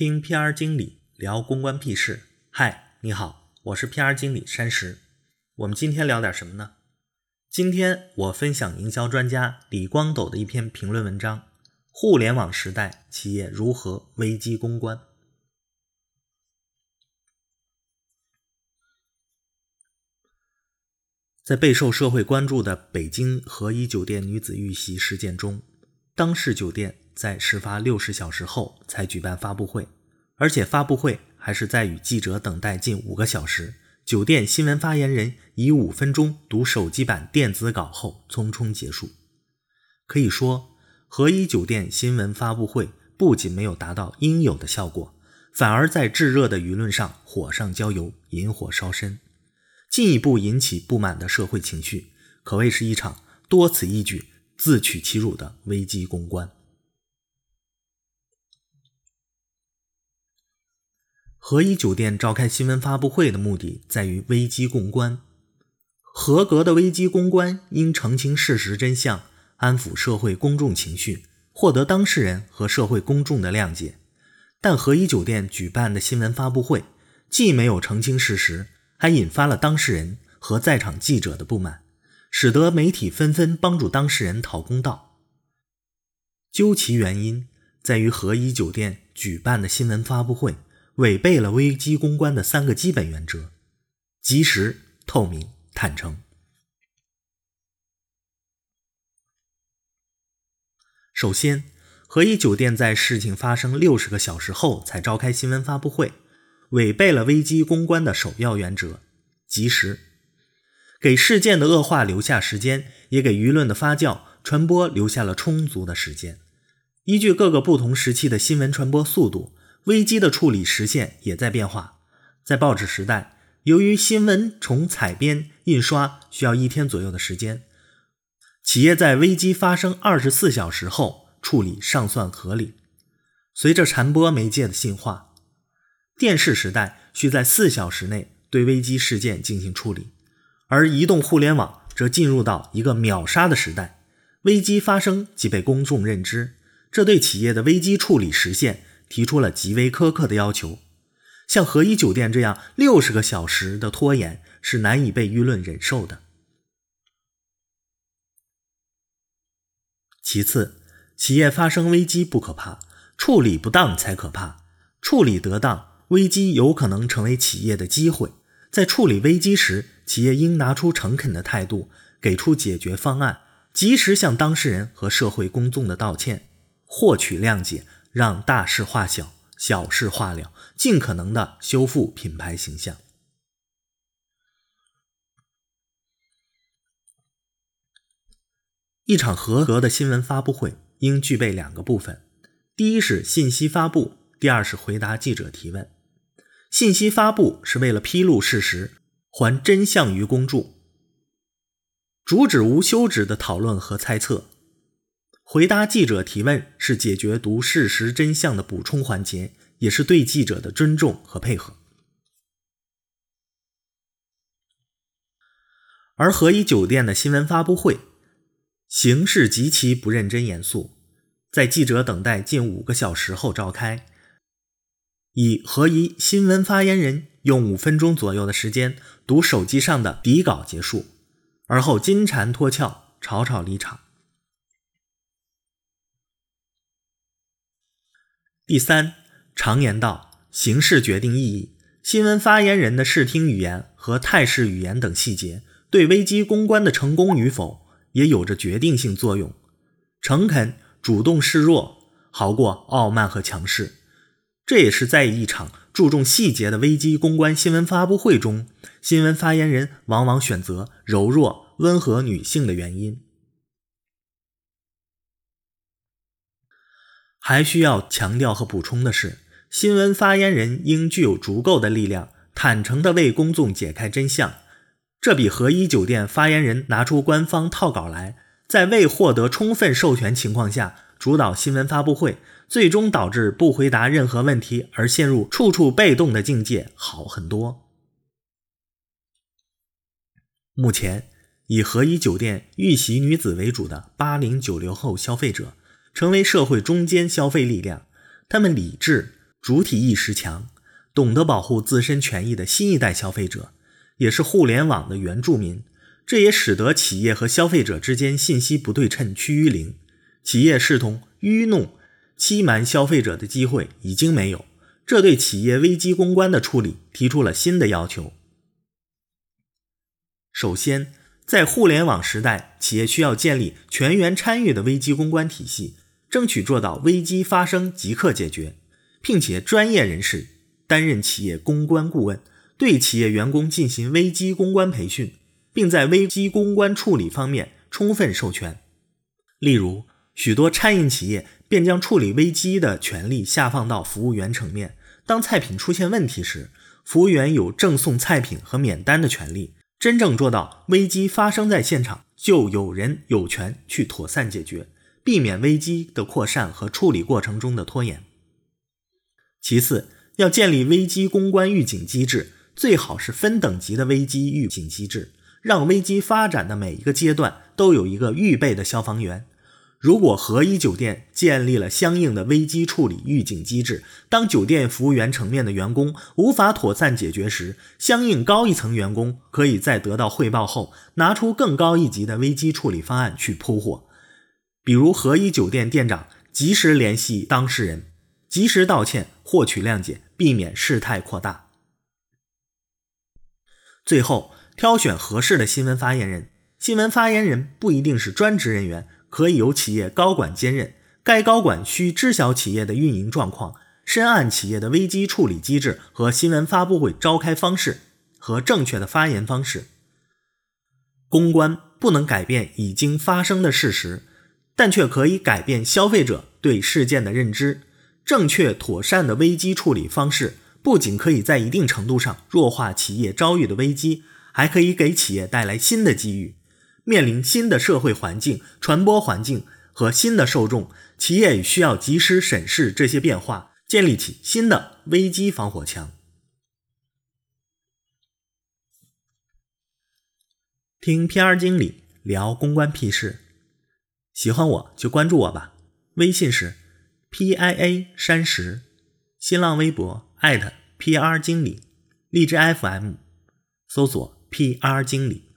听 PR 经理聊公关屁事。嗨，你好，我是 PR 经理山石。我们今天聊点什么呢？今天我分享营销专家李光斗的一篇评论文章：互联网时代，企业如何危机公关？在备受社会关注的北京和颐酒店女子遇袭事件中，当事酒店在事发六十小时后才举办发布会，而且发布会还是在与记者等待近五个小时，酒店新闻发言人以五分钟读手机版电子稿后匆匆结束。可以说，和颐酒店新闻发布会不仅没有达到应有的效果，反而在炙热的舆论上火上浇油，引火烧身。进一步引起不满的社会情绪，可谓是一场多此一举、自取其辱的危机公关。和颐酒店召开新闻发布会的目的在于危机公关，合格的危机公关应澄清事实真相，安抚社会公众情绪，获得当事人和社会公众的谅解。但和颐酒店举办的新闻发布会，既没有澄清事实。还引发了当事人和在场记者的不满，使得媒体纷纷帮助当事人讨公道。究其原因，在于和颐酒店举办的新闻发布会违背了危机公关的三个基本原则：及时、透明、坦诚。首先，和颐酒店在事情发生六十个小时后才召开新闻发布会。违背了危机公关的首要原则：及时，给事件的恶化留下时间，也给舆论的发酵传播留下了充足的时间。依据各个不同时期的新闻传播速度，危机的处理时限也在变化。在报纸时代，由于新闻从采编、印刷需要一天左右的时间，企业在危机发生二十四小时后处理尚算合理。随着传播媒介的进化，电视时代需在四小时内对危机事件进行处理，而移动互联网则进入到一个秒杀的时代，危机发生即被公众认知，这对企业的危机处理时限提出了极为苛刻的要求。像和颐酒店这样六十个小时的拖延是难以被舆论忍受的。其次，企业发生危机不可怕，处理不当才可怕，处理得当。危机有可能成为企业的机会，在处理危机时，企业应拿出诚恳的态度，给出解决方案，及时向当事人和社会公众的道歉，获取谅解，让大事化小，小事化了，尽可能的修复品牌形象。一场合格的新闻发布会应具备两个部分：第一是信息发布，第二是回答记者提问。信息发布是为了披露事实，还真相于公众，主旨无休止的讨论和猜测；回答记者提问是解决读事实真相的补充环节，也是对记者的尊重和配合。而和颐酒店的新闻发布会形式极其不认真严肃，在记者等待近五个小时后召开。以和一新闻发言人用五分钟左右的时间读手机上的底稿结束，而后金蝉脱壳，草草离场。第三，常言道，形式决定意义。新闻发言人的视听语言和态势语言等细节，对危机公关的成功与否也有着决定性作用。诚恳、主动示弱，好过傲慢和强势。这也是在一场注重细节的危机公关新闻发布会中，新闻发言人往往选择柔弱、温和女性的原因。还需要强调和补充的是，新闻发言人应具有足够的力量，坦诚地为公众解开真相。这比和颐酒店发言人拿出官方套稿来，在未获得充分授权情况下主导新闻发布会。最终导致不回答任何问题而陷入处处被动的境界好很多。目前，以和颐酒店遇袭女子为主的八零九零后消费者，成为社会中坚消费力量。他们理智、主体意识强、懂得保护自身权益的新一代消费者，也是互联网的原住民。这也使得企业和消费者之间信息不对称趋于零，企业视同愚弄、欺瞒消费者的机会已经没有。这对企业危机公关的处理提出了新的要求。首先，在互联网时代，企业需要建立全员参与的危机公关体系，争取做到危机发生即刻解决，并且专业人士担任企业公关顾问，对企业员工进行危机公关培训。并在危机公关处理方面充分授权。例如，许多餐饮企业便将处理危机的权利下放到服务员层面。当菜品出现问题时，服务员有赠送菜品和免单的权利。真正做到危机发生在现场，就有人有权去妥善解决，避免危机的扩散和处理过程中的拖延。其次，要建立危机公关预警机制，最好是分等级的危机预警机制。让危机发展的每一个阶段都有一个预备的消防员。如果合一酒店建立了相应的危机处理预警机制，当酒店服务员层面的员工无法妥善解决时，相应高一层员工可以在得到汇报后，拿出更高一级的危机处理方案去扑火。比如，和一酒店店长及时联系当事人，及时道歉，获取谅解，避免事态扩大。最后。挑选合适的新闻发言人，新闻发言人不一定是专职人员，可以由企业高管兼任。该高管需知晓企业的运营状况，深谙企业的危机处理机制和新闻发布会召开方式和正确的发言方式。公关不能改变已经发生的事实，但却可以改变消费者对事件的认知。正确妥善的危机处理方式，不仅可以在一定程度上弱化企业遭遇的危机。还可以给企业带来新的机遇。面临新的社会环境、传播环境和新的受众，企业也需要及时审视这些变化，建立起新的危机防火墙。听 PR 经理聊公关屁事，喜欢我就关注我吧。微信是 PIA 山石，新浪微博 PR 经理，荔枝 FM 搜索。P.R. 经理。